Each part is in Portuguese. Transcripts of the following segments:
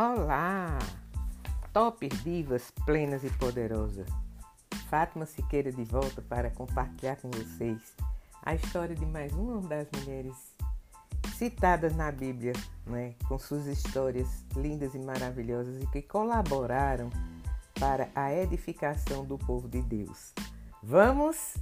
Olá! Top divas plenas e poderosas. Fátima Siqueira de volta para compartilhar com vocês a história de mais uma das mulheres citadas na Bíblia, né, com suas histórias lindas e maravilhosas e que colaboraram para a edificação do povo de Deus. Vamos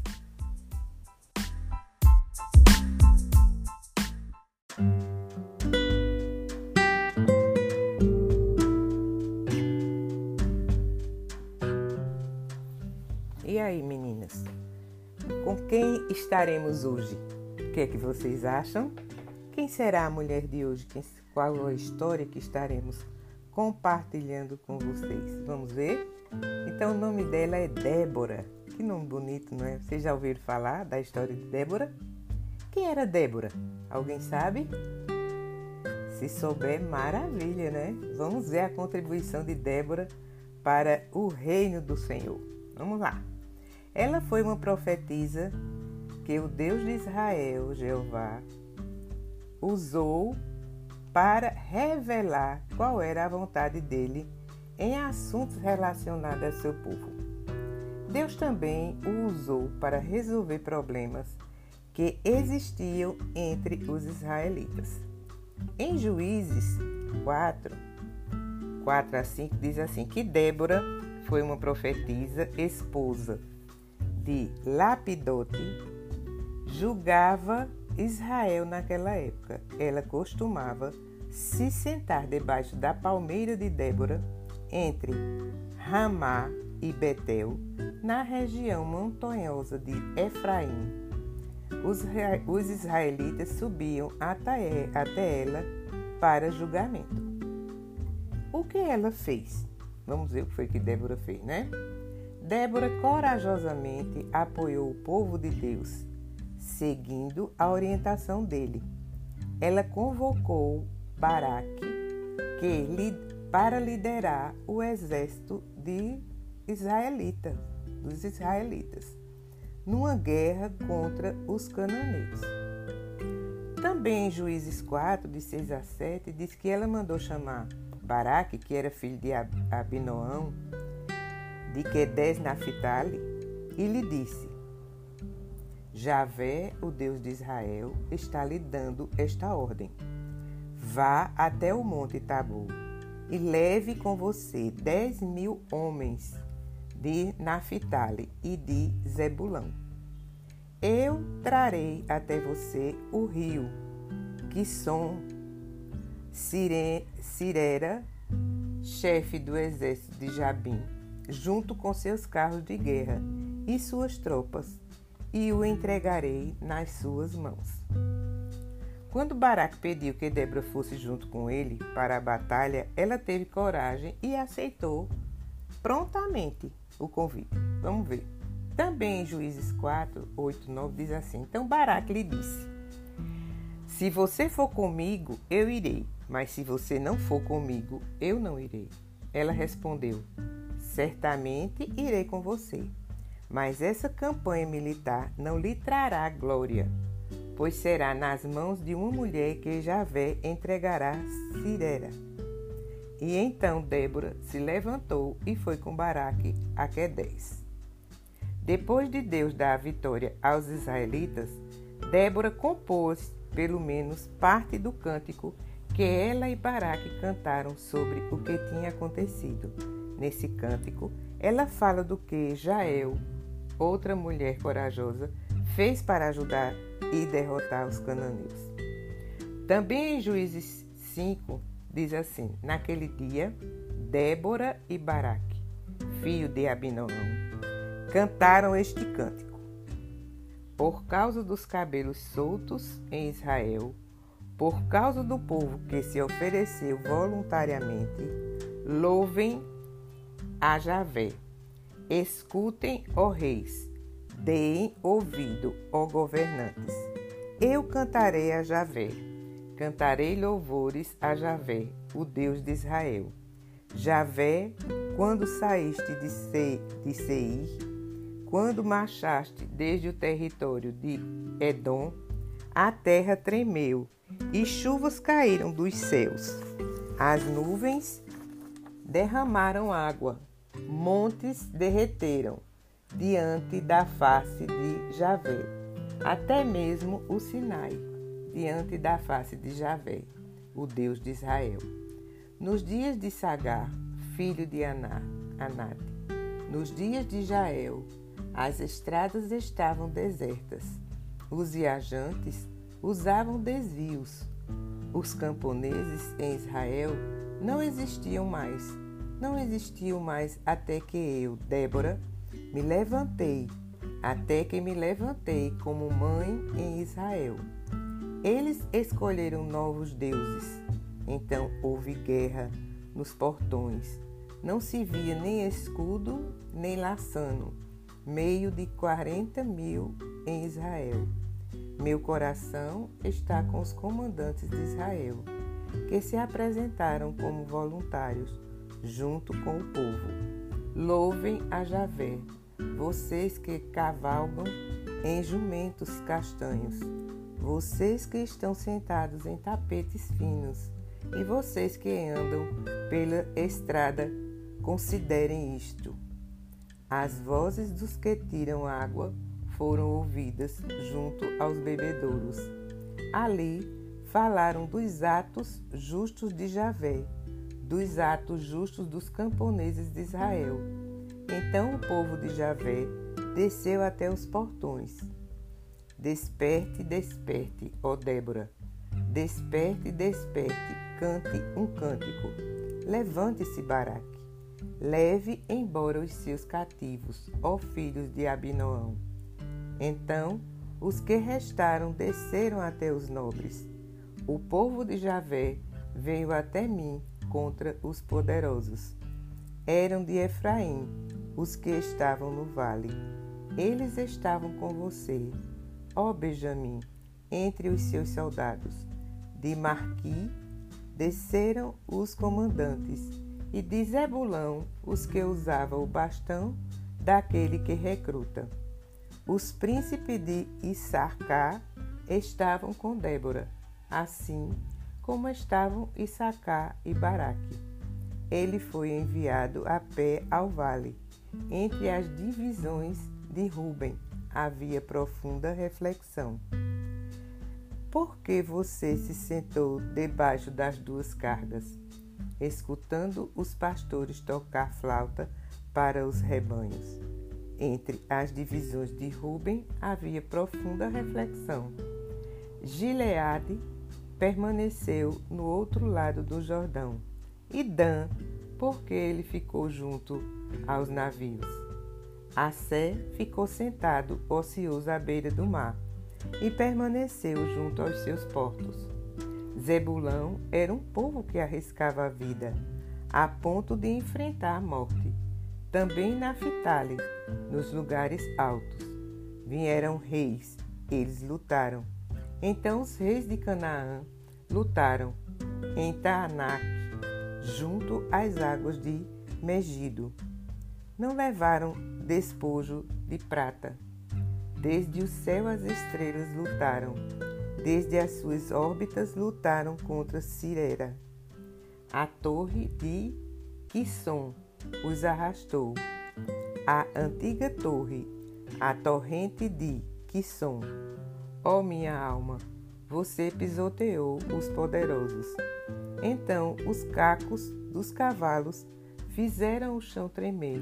estaremos hoje? O que é que vocês acham? Quem será a mulher de hoje? Qual a história que estaremos compartilhando com vocês? Vamos ver? Então, o nome dela é Débora. Que nome bonito, não é? Vocês já ouviram falar da história de Débora? Quem era Débora? Alguém sabe? Se souber, maravilha, né? Vamos ver a contribuição de Débora para o reino do Senhor. Vamos lá. Ela foi uma profetisa que o Deus de Israel, Jeová, usou para revelar qual era a vontade dele em assuntos relacionados ao seu povo. Deus também o usou para resolver problemas que existiam entre os israelitas. Em Juízes 4, 4 a 5 diz assim que Débora foi uma profetisa esposa de Lapidote julgava Israel naquela época. Ela costumava se sentar debaixo da palmeira de Débora entre Ramá e Betel, na região montanhosa de Efraim. Os, israelitas subiam até, até ela para julgamento. O que ela fez? Vamos ver o que foi que Débora fez, né? Débora corajosamente apoiou o povo de Deus, seguindo a orientação dele. Ela convocou Baraque que, para liderar o exército de israelita, dos israelitas, numa guerra contra os cananeus. Também em Juízes 4, de 6 a 7, diz que ela mandou chamar Baraque, que era filho de Abinoão, de Quedes Naphtali e lhe disse: Javé, o Deus de Israel, está lhe dando esta ordem: Vá até o monte Tabu e leve com você dez mil homens de Naphtali e de Zebulão. Eu trarei até você o rio, que são Sirera, chefe do exército de Jabim, junto com seus carros de guerra e suas tropas, e o entregarei nas suas mãos. Quando Baraque pediu que Débora fosse junto com ele para a batalha, ela teve coragem e aceitou prontamente o convite. Vamos ver. Também em Juízes 4, 8, 9 diz assim: Então Baraque lhe disse: Se você for comigo, eu irei, mas se você não for comigo, eu não irei. Ela respondeu: Certamente irei com você, mas essa campanha militar não lhe trará glória, pois será nas mãos de uma mulher que Javé entregará Sirera. E então Débora se levantou e foi com Baraque a Quedés. Depois de Deus dar a vitória aos israelitas, Débora compôs pelo menos parte do cântico que ela e Baraque cantaram sobre o que tinha acontecido Nesse cântico, ela fala do que Jael, outra mulher corajosa, fez para ajudar e derrotar os cananeus. Também em Juízes 5 diz assim: Naquele dia, Débora e Baraque, filho de Abinoão, cantaram este cântico. Por causa dos cabelos soltos em Israel, por causa do povo que se ofereceu voluntariamente, louvem a Javé. Escutem, ó reis, deem ouvido, ó governantes. Eu cantarei a Javé, cantarei louvores a Javé, o Deus de Israel. Javé, quando saíste de, Se, de Seir, quando marchaste desde o território de Edom, a terra tremeu e chuvas caíram dos céus. As nuvens derramaram água, montes derreteram diante da face de Javé, até mesmo o Sinai, diante da face de Javé, o Deus de Israel. Nos dias de Sagar, filho de Anate, nos dias de Jael, as estradas estavam desertas. Os viajantes usavam desvios. Os camponeses em Israel não existiam mais. Não existiam mais até que eu, Débora, me levantei, até que me levantei como mãe em Israel. Eles escolheram novos deuses. Então houve guerra nos portões. Não se via nem escudo, nem laçano, meio de quarenta mil em Israel. Meu coração está com os comandantes de Israel, que se apresentaram como voluntários, junto com o povo. Louvem a Javé, vocês que cavalgam em jumentos castanhos, vocês que estão sentados em tapetes finos, e vocês que andam pela estrada, considerem isto. As vozes dos que tiram água foram ouvidas junto aos bebedouros. Ali falaram dos atos justos de Javé, dos atos justos dos camponeses de Israel. Então o povo de Javé desceu até os portões. Desperte, desperte, ó Débora. Desperte, desperte, cante um cântico. Levante-se, Baraque. Leve embora os seus cativos, ó filhos de Abinoão. Então os que restaram desceram até os nobres. O povo de Javé veio até mim contra os poderosos. Eram de Efraim os que estavam no vale. Eles estavam com você, ó Benjamim, entre os seus soldados. De Marqui desceram os comandantes, e de Zebulão os que usavam o bastão daquele que recruta. Os príncipes de Issarcá estavam com Débora, assim como estavam Issacá e Baraque. Ele foi enviado a pé ao vale. Entre as divisões de Ruben havia profunda reflexão. Por que você se sentou debaixo das duas cargas, escutando os pastores tocar flauta para os rebanhos? Entre as divisões de Ruben havia profunda reflexão. Gileade permaneceu no outro lado do Jordão, e Dan, porque ele ficou junto aos navios. Assé ficou sentado ocioso à beira do mar e permaneceu junto aos seus portos. Zebulão era um povo que arriscava a vida, a ponto de enfrentar a morte. Também Naphtali, nos lugares altos. Vieram reis, eles lutaram. Então os reis de Canaã lutaram em Taanac, junto às águas de Megido. Não levaram despojo de prata. Desde o céu as estrelas lutaram, desde as suas órbitas lutaram contra Cirera. A torre de Quisson os arrastou. A antiga torre, a torrente de Quisson. Ó oh, minha alma, você pisoteou os poderosos. Então os cacos dos cavalos fizeram o chão tremer,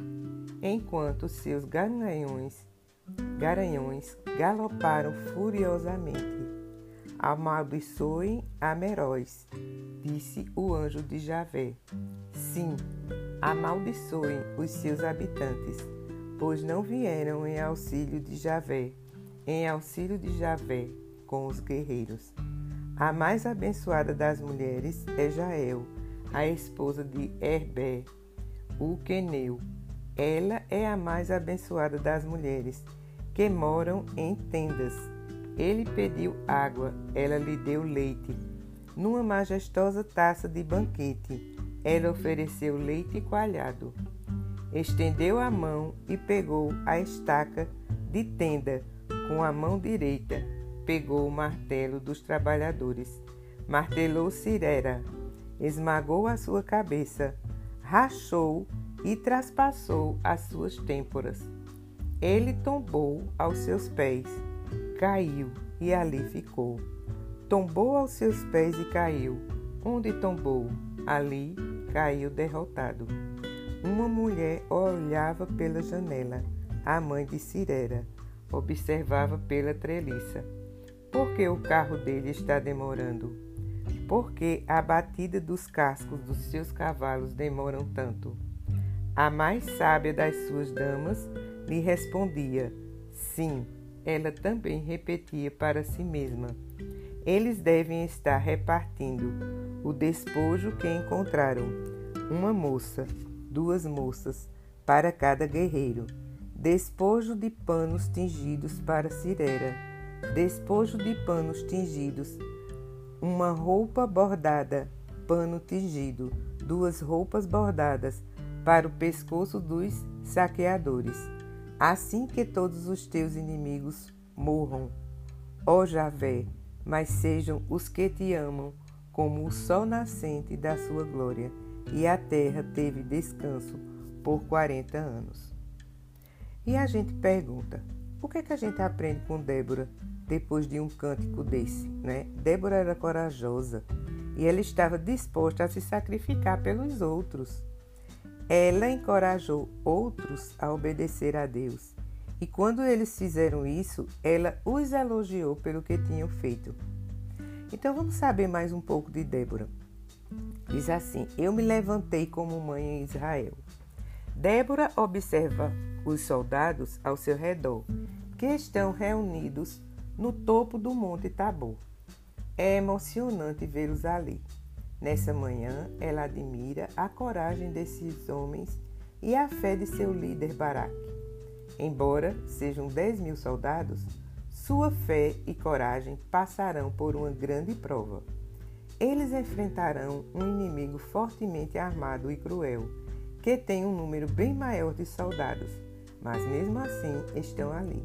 enquanto seus garanhões, garanhões galoparam furiosamente. Amaldiçoem a Meróis, disse o anjo de Javé. Sim, amaldiçoem os seus habitantes, pois não vieram em auxílio de Javé, em auxílio de Javé com os guerreiros. A mais abençoada das mulheres é Jael, a esposa de Herbé, o queneu. Ela é a mais abençoada das mulheres, que moram em tendas. Ele pediu água, ela lhe deu leite. Numa majestosa taça de banquete, ela ofereceu leite coalhado. Estendeu a mão e pegou a estaca de tenda com a mão direita. Pegou o martelo dos trabalhadores. Martelou Cirera. Esmagou a sua cabeça. rachou e traspassou as suas têmporas. Ele tombou aos seus pés, caiu e ali ficou. Tombou aos seus pés e caiu. Onde tombou? Ali caiu derrotado. Uma mulher olhava pela janela. A mãe de Cirera observava pela treliça. Por que o carro dele está demorando? Porque a batida dos cascos dos seus cavalos demoram tanto. A mais sábia das suas damas lhe respondia: Sim, ela também repetia para si mesma: Eles devem estar repartindo o despojo que encontraram. Uma moça, duas moças para cada guerreiro. Despojo de panos tingidos para Cirera. Despojo de panos tingidos. Uma roupa bordada, pano tingido. Duas roupas bordadas para o pescoço dos saqueadores. Assim que todos os teus inimigos morram, ó Javé, mas sejam os que te amam como o sol nascente da sua glória e a terra teve descanso por 40 anos. E a gente pergunta: o que é que a gente aprende com Débora depois de um cântico desse? Né? Débora era corajosa e ela estava disposta a se sacrificar pelos outros. Ela encorajou outros a obedecer a Deus. E quando eles fizeram isso, ela os elogiou pelo que tinham feito. Então vamos saber mais um pouco de Débora. Diz assim: Eu me levantei como mãe em Israel. Débora observa os soldados ao seu redor, que estão reunidos no topo do Monte Tabor. É emocionante vê-los ali. Nessa manhã, ela admira a coragem desses homens e a fé de seu líder Baraque. Embora sejam 10 mil soldados, sua fé e coragem passarão por uma grande prova. Eles enfrentarão um inimigo fortemente armado e cruel, que tem um número bem maior de soldados, mas mesmo assim estão ali,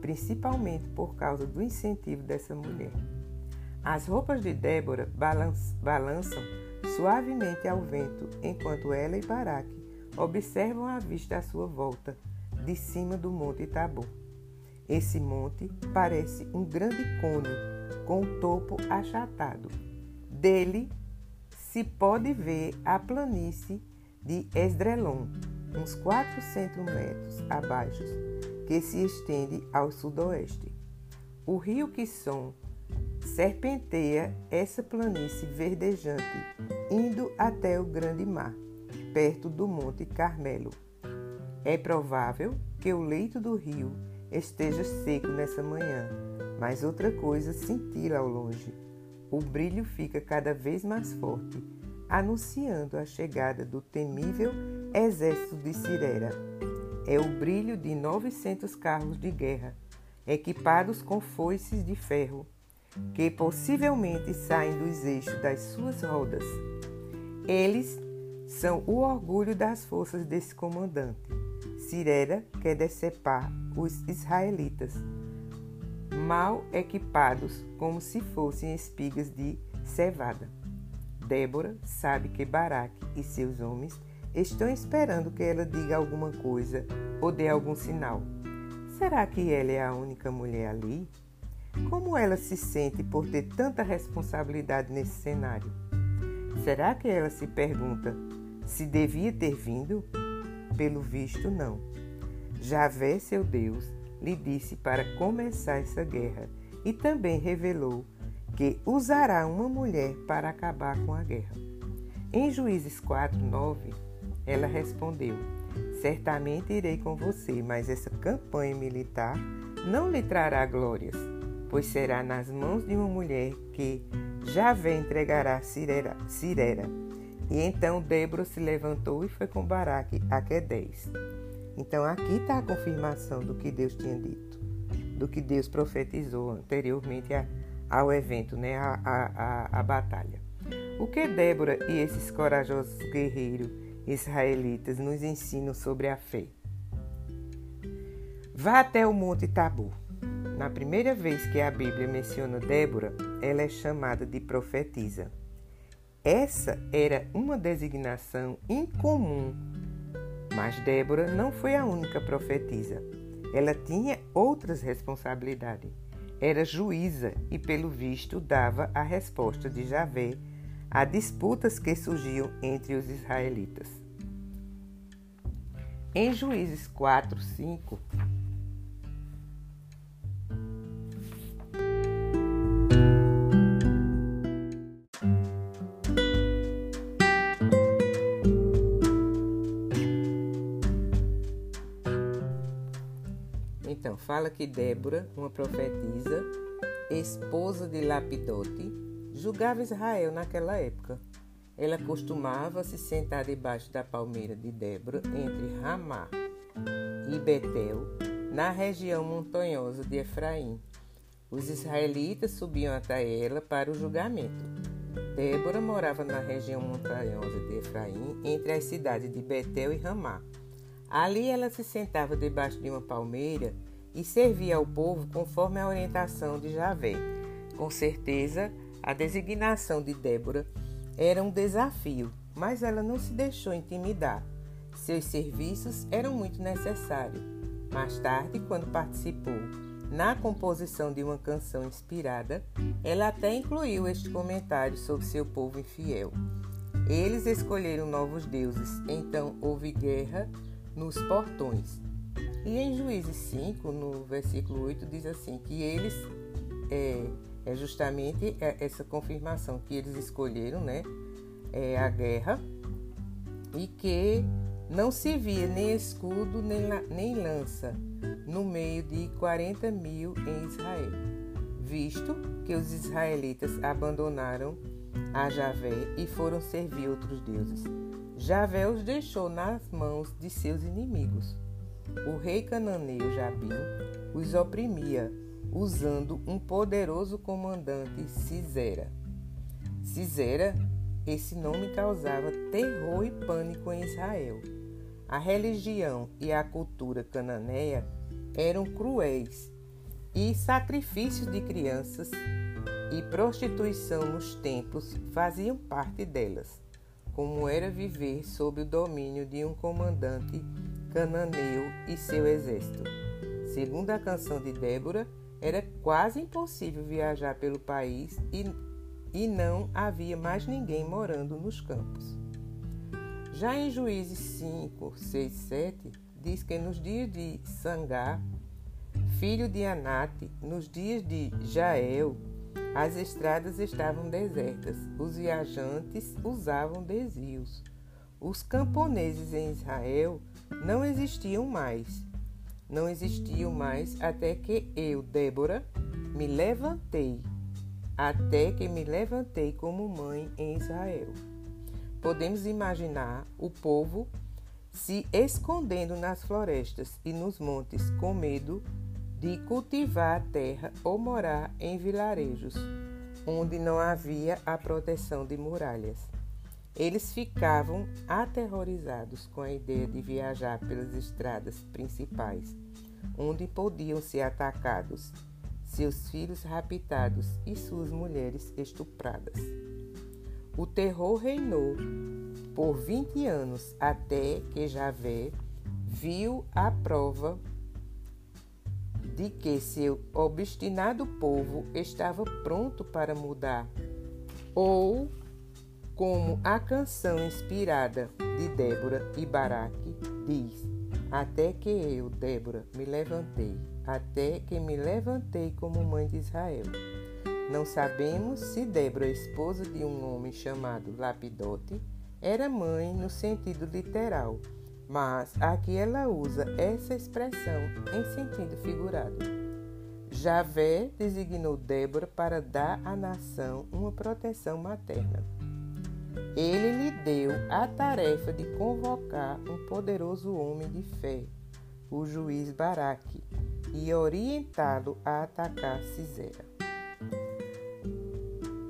principalmente por causa do incentivo dessa mulher. As roupas de Débora balançam suavemente ao vento, enquanto ela e Baraque observam a vista à sua volta, de cima do Monte Tabor. Esse monte parece um grande cone com o topo achatado dele se pode ver a planície de Esdrelon, uns 400 metros abaixo, que se estende ao sudoeste. O rio Quisson serpenteia essa planície verdejante, indo até o grande mar, perto do Monte Carmelo. É provável que o leito do rio esteja seco nessa manhã, mas outra coisa cintila ao longe o brilho fica cada vez mais forte, anunciando a chegada do temível exército de Cirera. É o brilho de 900 carros de guerra, equipados com foices de ferro, que possivelmente saem dos eixos das suas rodas. Eles são o orgulho das forças desse comandante. Cirera quer decepar os israelitas mal equipados como se fossem espigas de cevada. Débora sabe que Baraque e seus homens estão esperando que ela diga alguma coisa ou dê algum sinal. Será que ela é a única mulher ali? Como ela se sente por ter tanta responsabilidade nesse cenário? Será que ela se pergunta se devia ter vindo? Pelo visto, não. Javé, seu Deus, lhe disse para começar essa guerra e também revelou que usará uma mulher para acabar com a guerra. Em Juízes 4, 9, ela respondeu: Certamente irei com você, mas essa campanha militar não lhe trará glórias, pois será nas mãos de uma mulher que Javé entregará Cirera. Cirera. E então Débora se levantou e foi com Baraque a Quedés. Então aqui está a confirmação do que Deus tinha dito, do que Deus profetizou anteriormente a, ao evento, né, a, a, a, batalha. O que Débora e esses corajosos guerreiros israelitas nos ensinam sobre a fé? Vá até o Monte Tabor. Na primeira vez que a Bíblia menciona Débora, ela é chamada de profetisa. Essa era uma designação incomum, mas Débora não foi a única profetisa. Ela tinha outras responsabilidades. Era juíza e, pelo visto, dava a resposta de Javé a disputas que surgiam entre os israelitas. Em Juízes 4, 5, fala que Débora, uma profetisa, esposa de Lapidote, julgava Israel naquela época. Ela costumava se sentar debaixo da palmeira de Débora, entre Ramá e Betel, na região montanhosa de Efraim. Os israelitas subiam até ela para o julgamento. Débora morava na região montanhosa de Efraim, entre as cidades de Betel e Ramá. Ali ela se sentava debaixo de uma palmeira e servia ao povo conforme a orientação de Javé. Com certeza, a designação de Débora era um desafio, mas ela não se deixou intimidar. Seus serviços eram muito necessários. Mais tarde, quando participou na composição de uma canção inspirada, ela até incluiu este comentário sobre seu povo infiel. Eles escolheram novos deuses, então houve guerra nos portões. E em Juízes 5, no versículo 8, diz assim: que eles, é, é justamente essa confirmação que eles escolheram, né? É a guerra, e que não se via nem escudo nem, nem lança no meio de 40 mil em Israel, visto que os israelitas abandonaram a Javé e foram servir outros deuses. Javé os deixou nas mãos de seus inimigos. O rei cananeu Jabim os oprimia, usando um poderoso comandante Cisera. Cisera, esse nome causava terror e pânico em Israel. A religião e a cultura cananeia eram cruéis e sacrifícios de crianças e prostituição nos templos faziam parte delas como era viver sob o domínio de um comandante cananeu e seu exército. Segundo a canção de Débora, era quase impossível viajar pelo país e, e não havia mais ninguém morando nos campos. Já em Juízes 5, 6, 7, diz que nos dias de Sangá, filho de Anate, nos dias de Jael, as estradas estavam desertas, os viajantes usavam desvios. Os camponeses em Israel não existiam mais. Não existiam mais até que eu, Débora, me levantei, até que me levantei como mãe em Israel. Podemos imaginar o povo se escondendo nas florestas e nos montes com medo de cultivar a terra ou morar em vilarejos, onde não havia a proteção de muralhas. Eles ficavam aterrorizados com a ideia de viajar pelas estradas principais, onde podiam ser atacados, seus filhos raptados e suas mulheres estupradas. O terror reinou por 20 anos até que Javé viu a prova de que seu obstinado povo estava pronto para mudar, ou como a canção inspirada de Débora e Baraque diz: Até que eu, Débora, me levantei, até que me levantei como mãe de Israel. Não sabemos se Débora, esposa de um homem chamado Lapidote, era mãe no sentido literal mas aqui ela usa essa expressão em sentido figurado. Javé designou Débora para dar à nação uma proteção materna. Ele lhe deu a tarefa de convocar um poderoso homem de fé, o juiz Baraque, e orientá-lo a atacar Cisera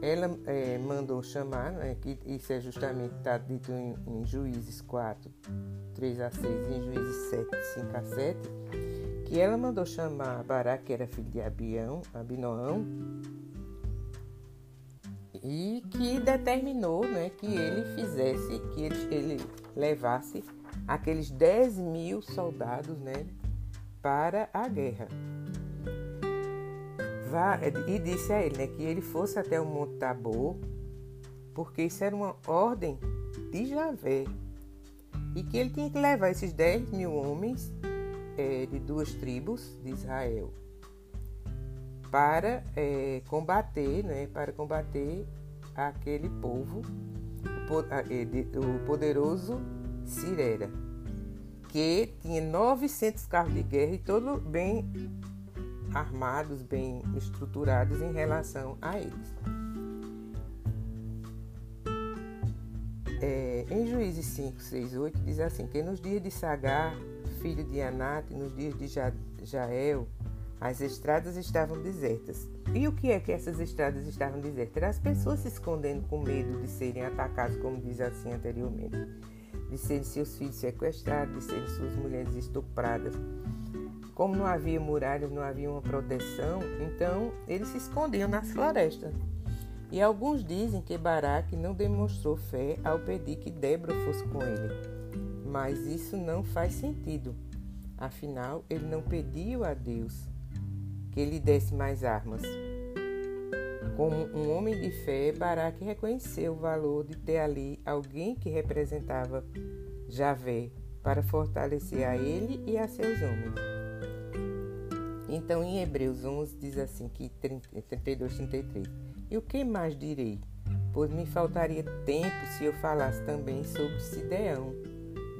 ela é, mandou chamar, né, que isso é justamente está dito em, em, Juízes 4, 3 a 6 e em Juízes 7, 5 a 7, que ela mandou chamar Bará, que era filho de Abião, Abinoão, e que determinou né, que ele fizesse, que ele, ele levasse aqueles 10 mil soldados né, para a guerra. Vá, e disse a ele né, que ele fosse até o Monte Tabor, porque isso era uma ordem de Javé, e que ele tinha que levar esses 10 mil homens é, de duas tribos de Israel para é, combater, né, para combater aquele povo, o, o poderoso Cirera, que tinha 900 carros de guerra e todos bem armados, bem estruturados em relação a eles. É, em Juízes 5, 6, 8 diz assim, que nos dias de Sagar, filho de Anate, nos dias de Jael, as estradas estavam desertas. E o que é que essas estradas estavam desertas? As pessoas se escondendo com medo de serem atacados, como diz assim anteriormente, de serem seus filhos sequestrados, de serem suas mulheres estupradas. Como não havia muralhas, não havia uma proteção, então eles se escondiam nas florestas. E alguns dizem que Baraque não demonstrou fé ao pedir que Débora fosse com ele. Mas isso não faz sentido. Afinal, ele não pediu a Deus que lhe desse mais armas. Como um homem de fé, Baraque reconheceu o valor de ter ali alguém que representava Javé para fortalecer a ele e a seus homens. Então, em Hebreus 11 diz assim, que 32, 33. E o que mais direi? Pois me faltaria tempo se eu falasse também sobre Sideão,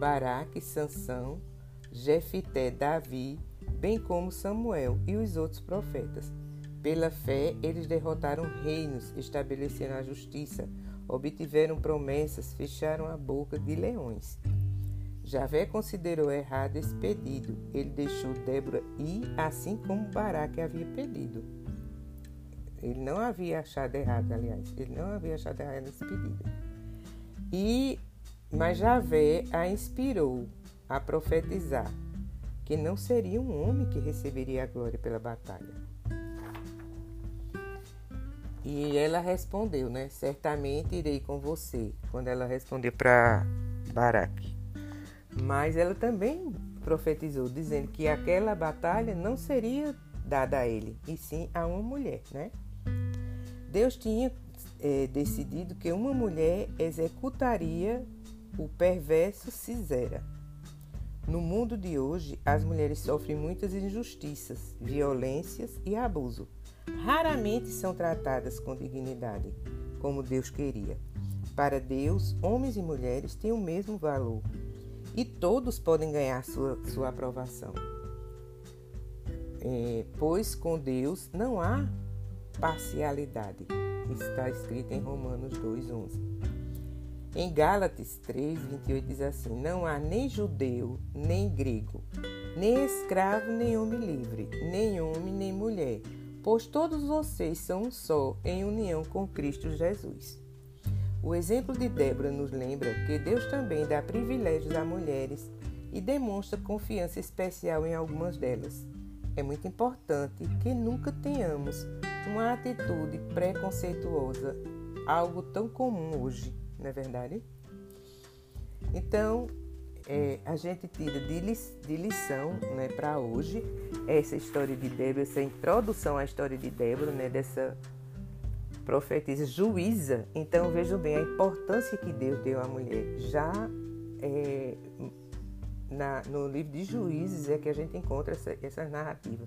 Baraque, Sansão, Jefité, Davi, bem como Samuel e os outros profetas. Pela fé, eles derrotaram reinos, estabeleceram a justiça, obtiveram promessas, fecharam a boca de leões. Javé considerou errado esse pedido. Ele deixou Débora ir, assim como Baraque havia pedido. Ele não havia achado errado, aliás, ele não havia achado errado nesse pedido. E, mas Javé a inspirou a profetizar que não seria um homem que receberia a glória pela batalha. E ela respondeu, né? Certamente irei com você, quando ela respondeu para Baraque. Mas ela também profetizou, dizendo que aquela batalha não seria dada a ele, e sim a uma mulher, né? Deus tinha é, decidido que uma mulher executaria o perverso Cisera. No mundo de hoje, as mulheres sofrem muitas injustiças, violências e abuso. Raramente são tratadas com dignidade, como Deus queria. Para Deus, homens e mulheres têm o mesmo valor e todos podem ganhar sua, sua aprovação. É, pois com Deus não há parcialidade. Está escrito em Romanos 2,11. Em Gálatas 3, 28 diz assim: Não há nem judeu, nem grego, nem escravo, nem homem livre, nem homem, nem mulher, pois todos vocês são um só em união com Cristo Jesus. O exemplo de Débora nos lembra que Deus também dá privilégios a mulheres e demonstra confiança especial em algumas delas. É muito importante que nunca tenhamos uma atitude preconceituosa, algo tão comum hoje não é verdade? Então, é, a gente tira de, li de lição né, para hoje essa história de Débora, essa introdução à história de Débora, né, dessa profetisa juíza. Então, vejam bem a importância que Deus deu à mulher. Já é, na, no livro de Juízes é que a gente encontra essa, essa narrativa.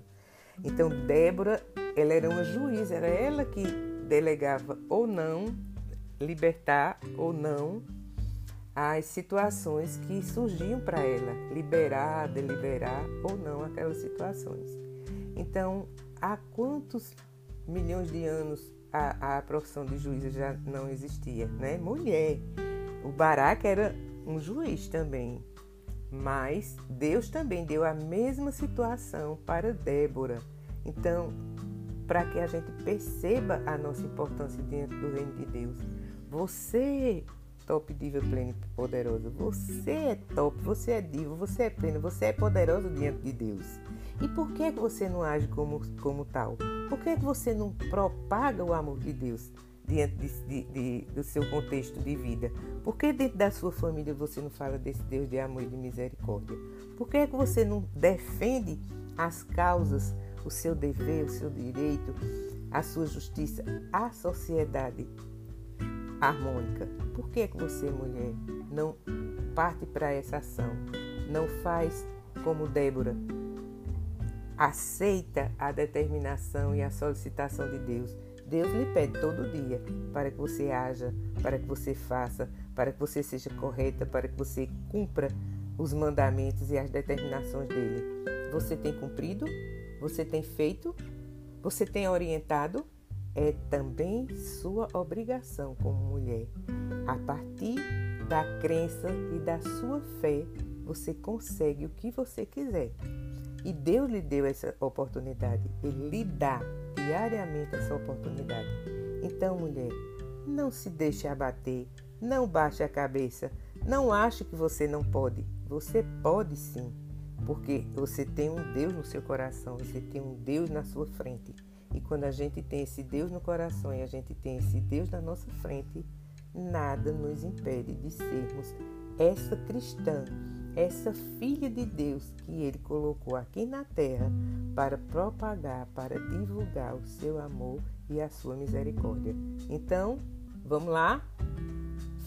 Então, Débora, ela era uma juíza, era ela que delegava ou não libertar ou não as situações que surgiam para ela, liberar, deliberar ou não aquelas situações. Então, há quantos milhões de anos a, a profissão de juíza já não existia, né? Mulher. O Barack era um juiz também, mas Deus também deu a mesma situação para Débora. Então, para que a gente perceba a nossa importância diante do reino de Deus, você, top diva plena e poderosa, você é top, você é diva, você é plena, você é poderosa diante de Deus. E por que você não age como, como tal? Por que você não propaga o amor de Deus diante de, de, de, do seu contexto de vida? Por que dentro da sua família você não fala desse Deus de amor e de misericórdia? Por que, é que você não defende as causas, o seu dever, o seu direito, a sua justiça, a sociedade harmônica? Por que, você, mulher, não parte para essa ação? Não faz como Débora, aceita a determinação e a solicitação de Deus. Deus lhe pede todo dia para que você haja, para que você faça, para que você seja correta, para que você cumpra os mandamentos e as determinações dele. Você tem cumprido? Você tem feito? Você tem orientado? É também sua obrigação como mulher. A partir da crença e da sua fé, você consegue o que você quiser. E Deus lhe deu essa oportunidade. Ele lhe dá diariamente essa oportunidade. Então, mulher, não se deixe abater, não baixe a cabeça, não ache que você não pode. Você pode sim, porque você tem um Deus no seu coração, você tem um Deus na sua frente. E quando a gente tem esse Deus no coração e a gente tem esse Deus na nossa frente, nada nos impede de sermos essa cristã essa filha de Deus que ele colocou aqui na terra para propagar, para divulgar o seu amor e a sua misericórdia. Então, vamos lá?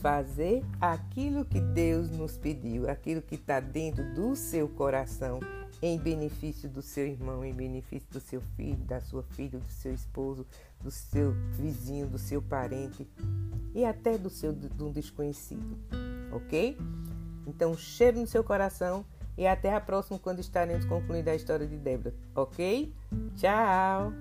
Fazer aquilo que Deus nos pediu, aquilo que está dentro do seu coração, em benefício do seu irmão, em benefício do seu filho, da sua filha, do seu esposo, do seu vizinho, do seu parente e até do seu do desconhecido, ok? Então, cheiro no seu coração e até a próxima quando estaremos concluindo a história de Débora, ok? Tchau!